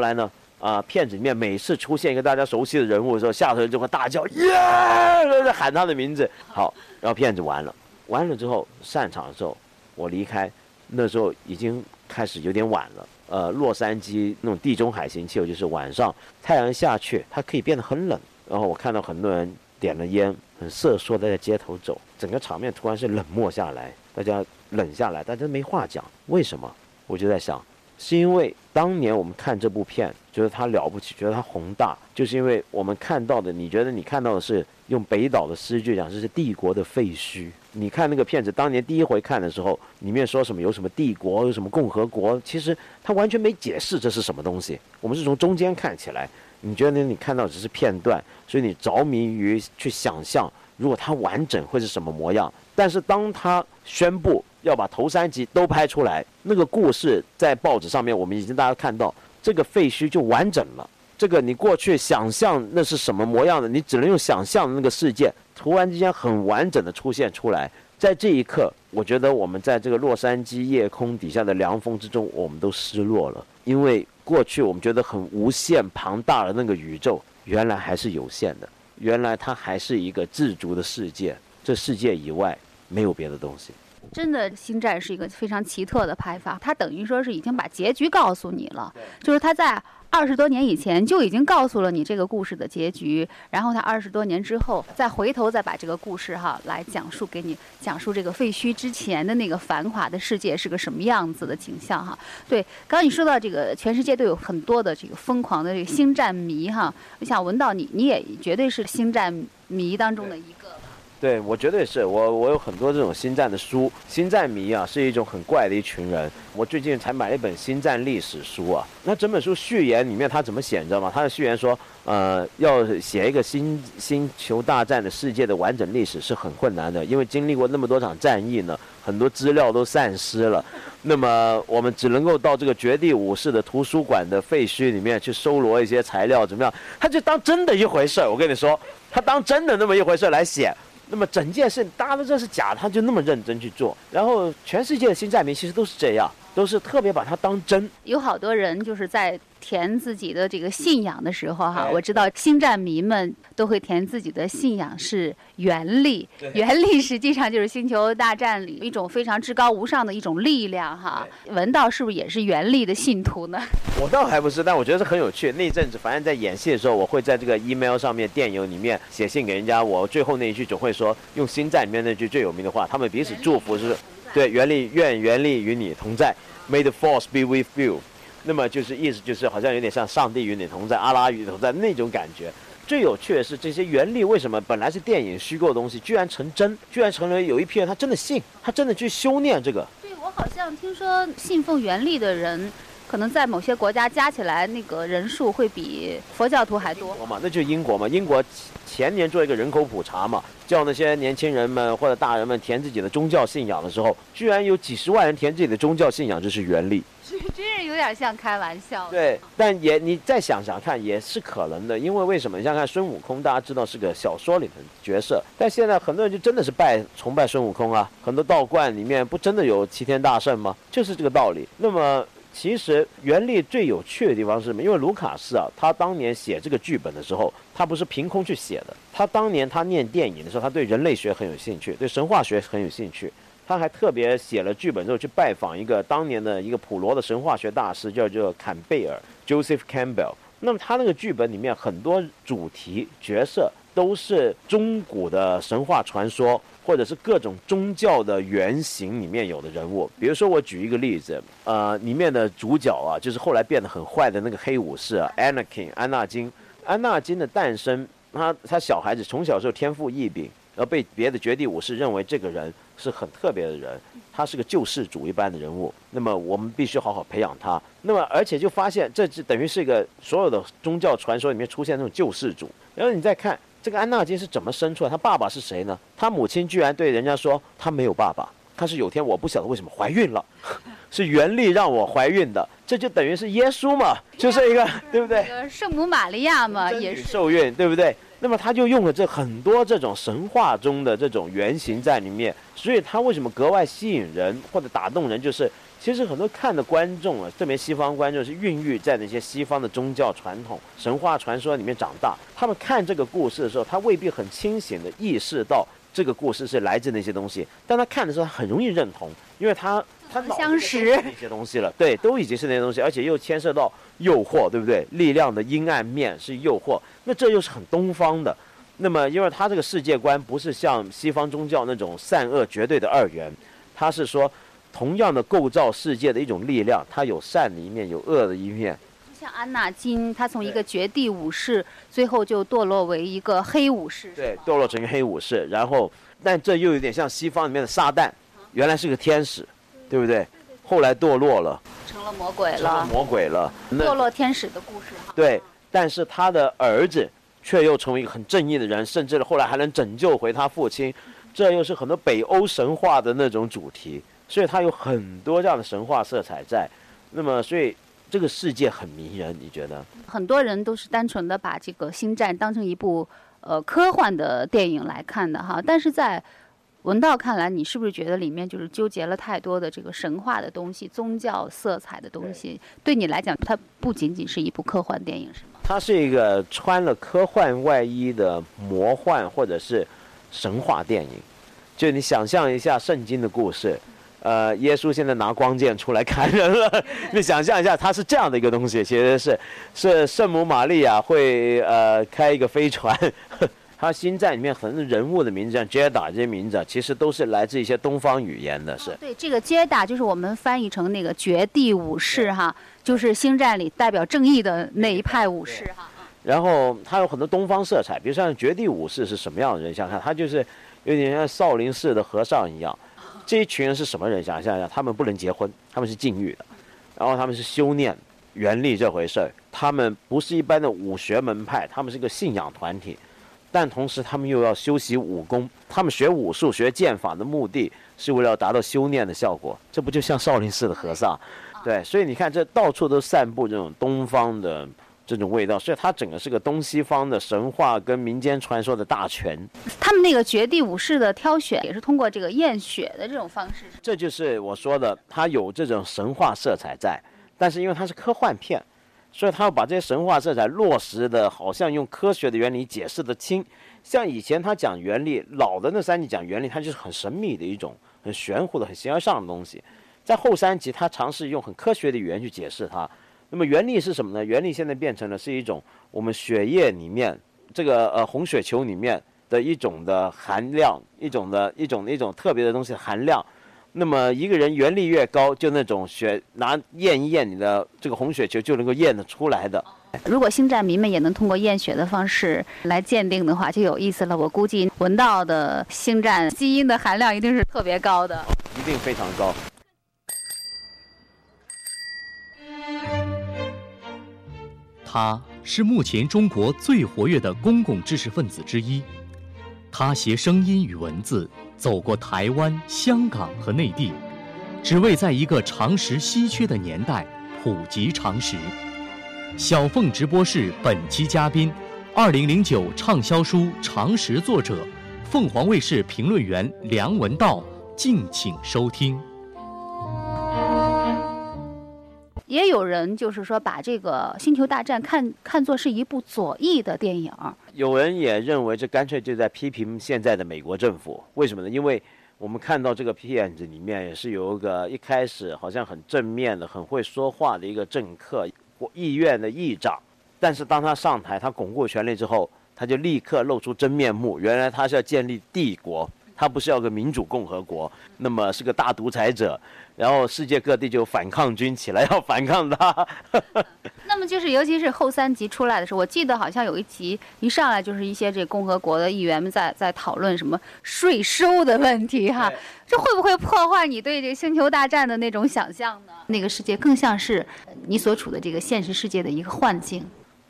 后来呢？啊、片子里面每次出现一个大家熟悉的人物的时候，下头人就会大叫耶，喊他的名字。好，然后片子完了，完了之后散场的时候，我离开，那时候已经开始有点晚了。呃，洛杉矶那种地中海型气候，就是晚上太阳下去，它可以变得很冷。然后我看到很多人点了烟，很瑟缩的在街头走，整个场面突然是冷漠下来，大家冷下来，大家没话讲。为什么？我就在想，是因为当年我们看这部片，觉得它了不起，觉得它宏大，就是因为我们看到的，你觉得你看到的是用北岛的诗句讲，这是帝国的废墟。你看那个片子，当年第一回看的时候，里面说什么有什么帝国，有什么共和国，其实它完全没解释这是什么东西。我们是从中间看起来，你觉得你看到只是片段，所以你着迷于去想象，如果它完整会是什么模样。但是当他宣布要把头三集都拍出来，那个故事在报纸上面，我们已经大家看到这个废墟就完整了。这个你过去想象那是什么模样的，你只能用想象的那个世界，突然之间很完整的出现出来。在这一刻，我觉得我们在这个洛杉矶夜空底下的凉风之中，我们都失落了，因为过去我们觉得很无限庞大的那个宇宙，原来还是有限的，原来它还是一个自足的世界，这世界以外没有别的东西。真的，《星战》是一个非常奇特的拍法，它等于说是已经把结局告诉你了，就是它在二十多年以前就已经告诉了你这个故事的结局，然后他二十多年之后再回头再把这个故事哈来讲述给你，讲述这个废墟之前的那个繁华的世界是个什么样子的景象哈。对，刚刚你说到这个，全世界都有很多的这个疯狂的这个星战迷哈，我想闻到你，你也绝对是星战迷当中的一个。对我绝对是我，我有很多这种星战的书。星战迷啊，是一种很怪的一群人。我最近才买了一本星战历史书啊。那整本书序言里面他怎么写，你知道吗？他的序言说，呃，要写一个星星球大战的世界的完整历史是很困难的，因为经历过那么多场战役呢，很多资料都散失了。那么我们只能够到这个绝地武士的图书馆的废墟里面去搜罗一些材料，怎么样？他就当真的一回事儿。我跟你说，他当真的那么一回事儿来写。那么整件事大家都知道是假的，他就那么认真去做。然后全世界的新债民其实都是这样，都是特别把它当真。有好多人就是在填自己的这个信仰的时候哈，对我知道星战迷们都会填自己的信仰是原力，原力实际上就是星球大战里一种非常至高无上的一种力量哈。文道是不是也是原力的信徒呢？我倒还不是，但我觉得是很有趣。那一阵子，反正在演戏的时候，我会在这个 email 上面、电影里面写信给人家。我最后那一句总会说，用星战里面那句最有名的话，他们彼此祝福是，对，原力愿原力与你同在，May the force be with you。那么就是意思就是好像有点像上帝与你同在，阿拉与你同在那种感觉。最有趣的是，这些原力为什么本来是电影虚构的东西，居然成真，居然成为有一批人他真的信，他真的去修炼这个。对我好像听说信奉原力的人，可能在某些国家加起来那个人数会比佛教徒还多。国嘛，那就是英国嘛。英国前年做一个人口普查嘛，叫那些年轻人们或者大人们填自己的宗教信仰的时候，居然有几十万人填自己的宗教信仰，这是原力。真是有点像开玩笑。对，但也你再想想看，也是可能的，因为为什么？你想想看孙悟空，大家知道是个小说里的角色，但现在很多人就真的是拜崇拜孙悟空啊，很多道观里面不真的有齐天大圣吗？就是这个道理。那么。其实原力最有趣的地方是什么？因为卢卡斯啊，他当年写这个剧本的时候，他不是凭空去写的。他当年他念电影的时候，他对人类学很有兴趣，对神话学很有兴趣。他还特别写了剧本之后去拜访一个当年的一个普罗的神话学大师，叫做坎贝尔 （Joseph Campbell）。那么他那个剧本里面很多主题角色都是中古的神话传说，或者是各种宗教的原型里面有的人物。比如说，我举一个例子，呃，里面的主角啊，就是后来变得很坏的那个黑武士啊，Anakin 安纳金。安纳金的诞生，他他小孩子从小时候天赋异禀，而被别的绝地武士认为这个人是很特别的人，他是个救世主一般的人物。那么我们必须好好培养他。那么而且就发现，这就等于是一个所有的宗教传说里面出现那种救世主。然后你再看这个安纳金是怎么生出来，他爸爸是谁呢？他母亲居然对人家说他没有爸爸，他是有天我不晓得为什么怀孕了，是原力让我怀孕的。这就等于是耶稣嘛，就是一个对不对？圣母玛利亚嘛，也是受孕，对不对？那么他就用了这很多这种神话中的这种原型在里面，所以他为什么格外吸引人或者打动人？就是其实很多看的观众啊，特别西方观众是孕育在那些西方的宗教传统、神话传说里面长大，他们看这个故事的时候，他未必很清醒的意识到这个故事是来自那些东西，但他看的时候他很容易认同，因为他。他相识那些东西了，对，都已经是那些东西，而且又牵涉到诱惑，对不对？力量的阴暗面是诱惑，那这又是很东方的。那么，因为他这个世界观不是像西方宗教那种善恶绝对的二元，他是说同样的构造世界的一种力量，它有善的一面，有恶的一面。像安纳金，他从一个绝地武士，最后就堕落为一个黑武士，对，堕落成一个黑武士。然后，但这又有点像西方里面的撒旦，原来是个天使。对不对？后来堕落了，成了魔鬼了。魔鬼了，堕落天使的故事哈。对，但是他的儿子却又成为一个很正义的人，甚至后来还能拯救回他父亲。这又是很多北欧神话的那种主题，所以它有很多这样的神话色彩在。那么，所以这个世界很迷人，你觉得？很多人都是单纯的把这个《星战》当成一部呃科幻的电影来看的哈，但是在。文道看来，你是不是觉得里面就是纠结了太多的这个神话的东西、宗教色彩的东西？对你来讲，它不仅仅是一部科幻电影，是吗？它是一个穿了科幻外衣的魔幻或者是神话电影。就你想象一下圣经的故事，呃，耶稣现在拿光剑出来砍人了，你想象一下，它是这样的一个东西，其实是是圣母玛利亚会呃开一个飞船。他星战里面很多人物的名字，像 Jedi 这些名字，其实都是来自一些东方语言的。是对这个 Jedi 就是我们翻译成那个绝地武士哈，就是星战里代表正义的那一派武士哈。然后他有很多东方色彩，比如像绝地武士是什么样的人？想想他就是有点像少林寺的和尚一样。这一群人是什么人？想象一下，他们不能结婚，他们是禁欲的，然后他们是修炼原力这回事儿，他们不是一般的武学门派，他们是个信仰团体。但同时，他们又要修习武功。他们学武术、学剑法的目的是为了达到修炼的效果。这不就像少林寺的和尚？对，所以你看，这到处都散布这种东方的这种味道。所以它整个是个东西方的神话跟民间传说的大全。他们那个绝地武士的挑选也是通过这个验血的这种方式。这就是我说的，它有这种神话色彩在，但是因为它是科幻片。所以他要把这些神话色彩落实的，好像用科学的原理解释的清。像以前他讲原理，老的那三集讲原理，它就是很神秘的一种、很玄乎的、很形而上的东西。在后三集，他尝试用很科学的语言去解释它。那么原理是什么呢？原理现在变成了是一种我们血液里面这个呃红血球里面的一种的含量，一种的一种一种特别的东西含量。那么一个人原力越高，就那种血拿验一验你的这个红血球就能够验得出来的。如果星战迷们也能通过验血的方式来鉴定的话，就有意思了。我估计闻道的星战基因的含量一定是特别高的，一定非常高。他是目前中国最活跃的公共知识分子之一，他携声音与文字。走过台湾、香港和内地，只为在一个常识稀缺的年代普及常识。小凤直播室本期嘉宾，二零零九畅销书《常识》作者，凤凰卫视评论员梁文道，敬请收听。也有人就是说，把这个《星球大战》看看作是一部左翼的电影。有人也认为，这干脆就在批评现在的美国政府。为什么呢？因为我们看到这个片子里面也是有一个一开始好像很正面的、很会说话的一个政客，议院的议长，但是当他上台，他巩固权力之后，他就立刻露出真面目，原来他是要建立帝国。他不是要个民主共和国，那么是个大独裁者，然后世界各地就反抗军起来要反抗他。那么就是，尤其是后三集出来的时候，我记得好像有一集一上来就是一些这共和国的议员们在在讨论什么税收的问题哈，这会不会破坏你对这星球大战的那种想象呢？那个世界更像是你所处的这个现实世界的一个幻境。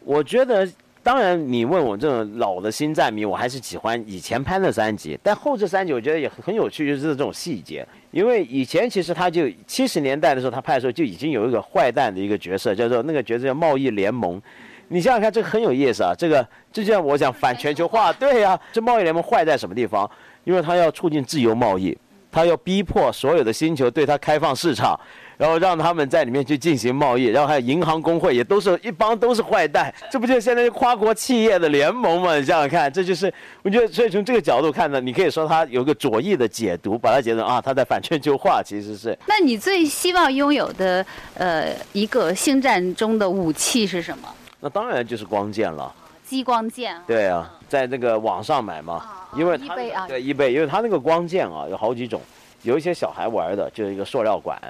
我觉得。当然，你问我这种老的星战迷，我还是喜欢以前拍那三集。但后这三集我觉得也很有趣，就是这种细节。因为以前其实他就七十年代的时候，他拍的时候就已经有一个坏蛋的一个角色，叫做那个角色叫贸易联盟。你想想看，这个很有意思啊。这个就像我讲反全球化，对呀，这贸易联盟坏在什么地方？因为他要促进自由贸易，他要逼迫所有的星球对他开放市场。然后让他们在里面去进行贸易，然后还有银行工会，也都是一帮都是坏蛋，这不就现在跨国企业的联盟吗？你想想看，这就是我觉得，所以从这个角度看呢，你可以说他有个左翼的解读，把它解读啊，他在反全球化，其实是。那你最希望拥有的呃一个星战中的武器是什么？那当然就是光剑了，激光剑。对啊，在那个网上买嘛，因为它对一倍，因为它那个光剑啊有好几种，有一些小孩玩的，就是一个塑料管。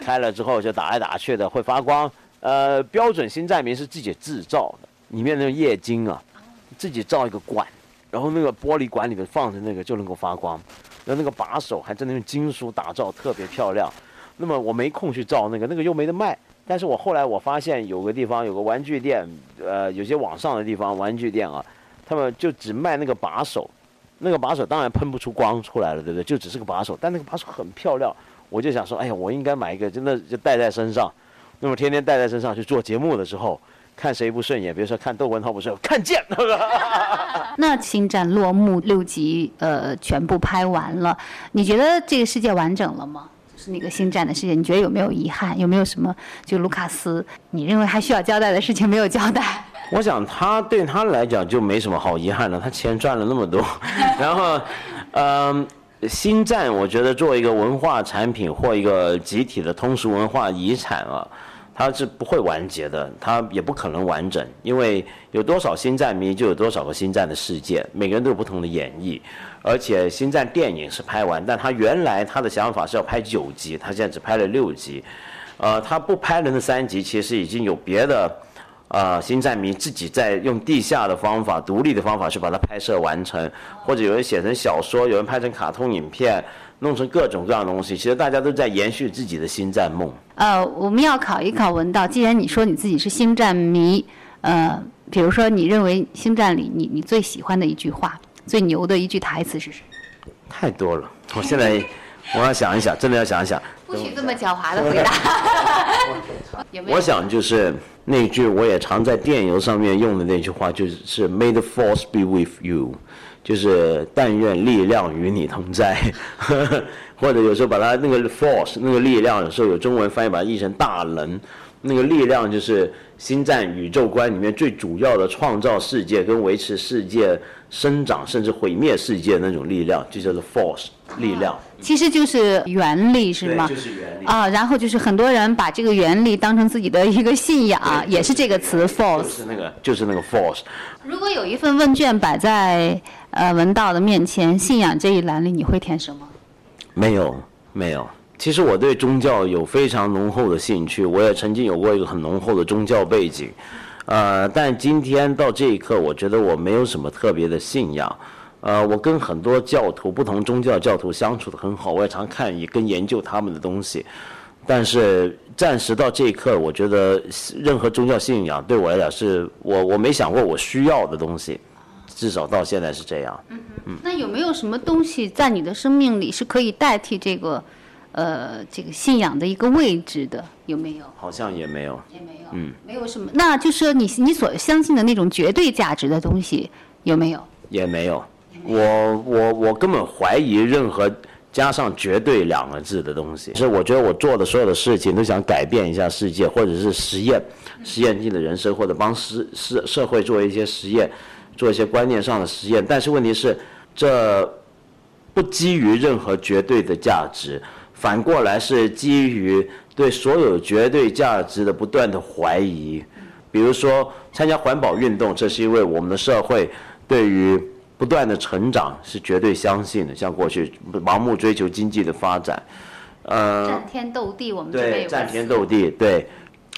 开了之后就打来打去的会发光，呃，标准星战名是自己制造的，里面那个液晶啊，自己造一个管，然后那个玻璃管里面放着那个就能够发光，然后那个把手还真的用金属打造，特别漂亮。那么我没空去造那个，那个又没得卖。但是我后来我发现有个地方有个玩具店，呃，有些网上的地方玩具店啊，他们就只卖那个把手，那个把手当然喷不出光出来了，对不对？就只是个把手，但那个把手很漂亮。我就想说，哎呀，我应该买一个，真的就带在身上，那么天天带在身上去做节目的时候，看谁不顺眼，比如说看窦文涛不顺，看见。那《星战》落幕六集，呃，全部拍完了，你觉得这个世界完整了吗？就是那个《星战》的世界，你觉得有没有遗憾？有没有什么就卢卡斯，你认为还需要交代的事情没有交代？我想他对他来讲就没什么好遗憾了，他钱赚了那么多，然后，嗯。星战，我觉得作为一个文化产品或一个集体的通俗文化遗产啊，它是不会完结的，它也不可能完整，因为有多少星战迷就有多少个星战的世界，每个人都有不同的演绎，而且星战电影是拍完，但他原来他的想法是要拍九集，他现在只拍了六集，呃，他不拍的三集其实已经有别的。啊，星战迷自己在用地下的方法、独立的方法去把它拍摄完成，或者有人写成小说，有人拍成卡通影片，弄成各种各样的东西。其实大家都在延续自己的星战梦。呃，我们要考一考文道，既然你说你自己是星战迷，呃，比如说你认为星战里你你最喜欢的一句话、最牛的一句台词是什么？太多了，我现在我要想一想，真的要想一想。不许这么狡猾的回答。我想就是那句我也常在电邮上面用的那句话，就是 “May the force be with you”，就是但愿力量与你同在。或者有时候把它那个 force 那个力量，有时候有中文翻译把它译成大能。那个力量就是星战宇宙观里面最主要的创造世界跟维持世界生长，甚至毁灭世界那种力量，就叫做 force 力量。其实就是原力是吗？就是原力啊。然后就是很多人把这个原力当成自己的一个信仰，也是这个词 force。是那个，就是那个 force。如果有一份问卷摆在呃文道的面前，信仰这一栏里，你会填什么？没有，没有。其实我对宗教有非常浓厚的兴趣，我也曾经有过一个很浓厚的宗教背景，呃，但今天到这一刻，我觉得我没有什么特别的信仰，呃，我跟很多教徒、不同宗教教徒相处的很好，我也常看也跟研究他们的东西，但是暂时到这一刻，我觉得任何宗教信仰对我来讲是我我没想过我需要的东西，至少到现在是这样。嗯。那有没有什么东西在你的生命里是可以代替这个？呃，这个信仰的一个位置的有没有？好像也没有，也没有，嗯，没有什么。那就是说，你你所相信的那种绝对价值的东西有没有？也没有。我我我根本怀疑任何加上“绝对”两个字的东西。是我觉得我做的所有的事情都想改变一下世界，或者是实验，实验性的人生，或者帮社社社会做一些实验，做一些观念上的实验。但是问题是，这不基于任何绝对的价值。反过来是基于对所有绝对价值的不断的怀疑，比如说参加环保运动，这是因为我们的社会对于不断的成长是绝对相信的，像过去盲目追求经济的发展，呃，战天斗地，我们对战天斗地，对，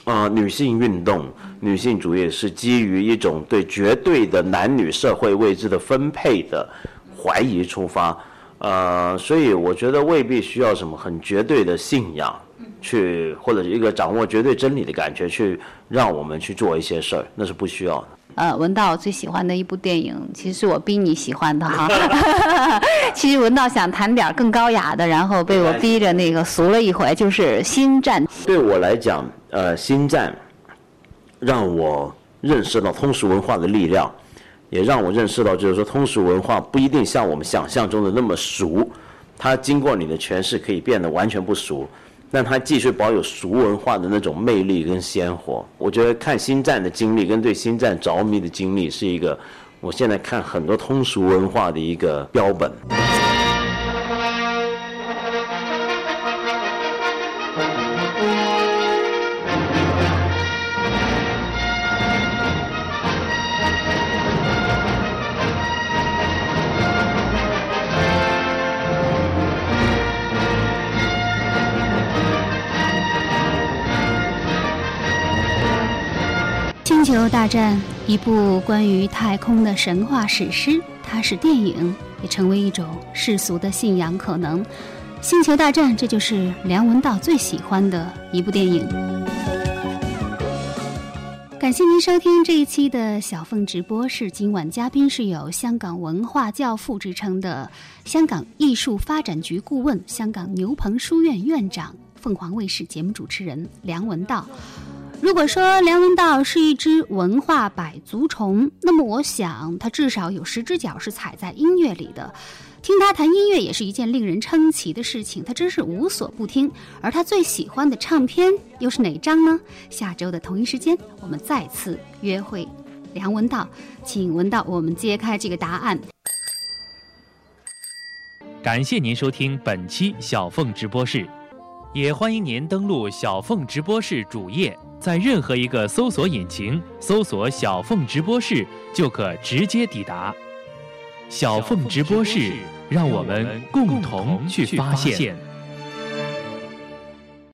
呃，女性运动、女性主义是基于一种对绝对的男女社会位置的分配的怀疑出发，呃，所以我觉得未必需要什么很绝对的信仰。去或者一个掌握绝对真理的感觉，去让我们去做一些事儿，那是不需要的。呃，文道最喜欢的一部电影，其实是我逼你喜欢的哈。其实文道想谈点更高雅的，然后被我逼着那个俗了一回，就是《星战》。对我来讲，呃，《星战》让我认识到通俗文化的力量，也让我认识到，就是说通俗文化不一定像我们想象中的那么俗，它经过你的诠释可以变得完全不俗。但它继续保有俗文化的那种魅力跟鲜活。我觉得看《星战》的经历跟对《星战》着迷的经历，是一个我现在看很多通俗文化的一个标本。大战，一部关于太空的神话史诗，它是电影，也成为一种世俗的信仰。可能，星球大战，这就是梁文道最喜欢的一部电影。感谢您收听这一期的小凤直播室，今晚嘉宾是有香港文化教父之称的香港艺术发展局顾问、香港牛棚书院院长、凤凰卫视节目主持人梁文道。如果说梁文道是一只文化百足虫，那么我想他至少有十只脚是踩在音乐里的。听他谈音乐也是一件令人称奇的事情，他真是无所不听。而他最喜欢的唱片又是哪张呢？下周的同一时间，我们再次约会梁文道，请文道我们揭开这个答案。感谢您收听本期小凤直播室，也欢迎您登录小凤直播室主页。在任何一个搜索引擎搜索“小凤直播室”，就可直接抵达。小凤直播室，让我们共同去发现。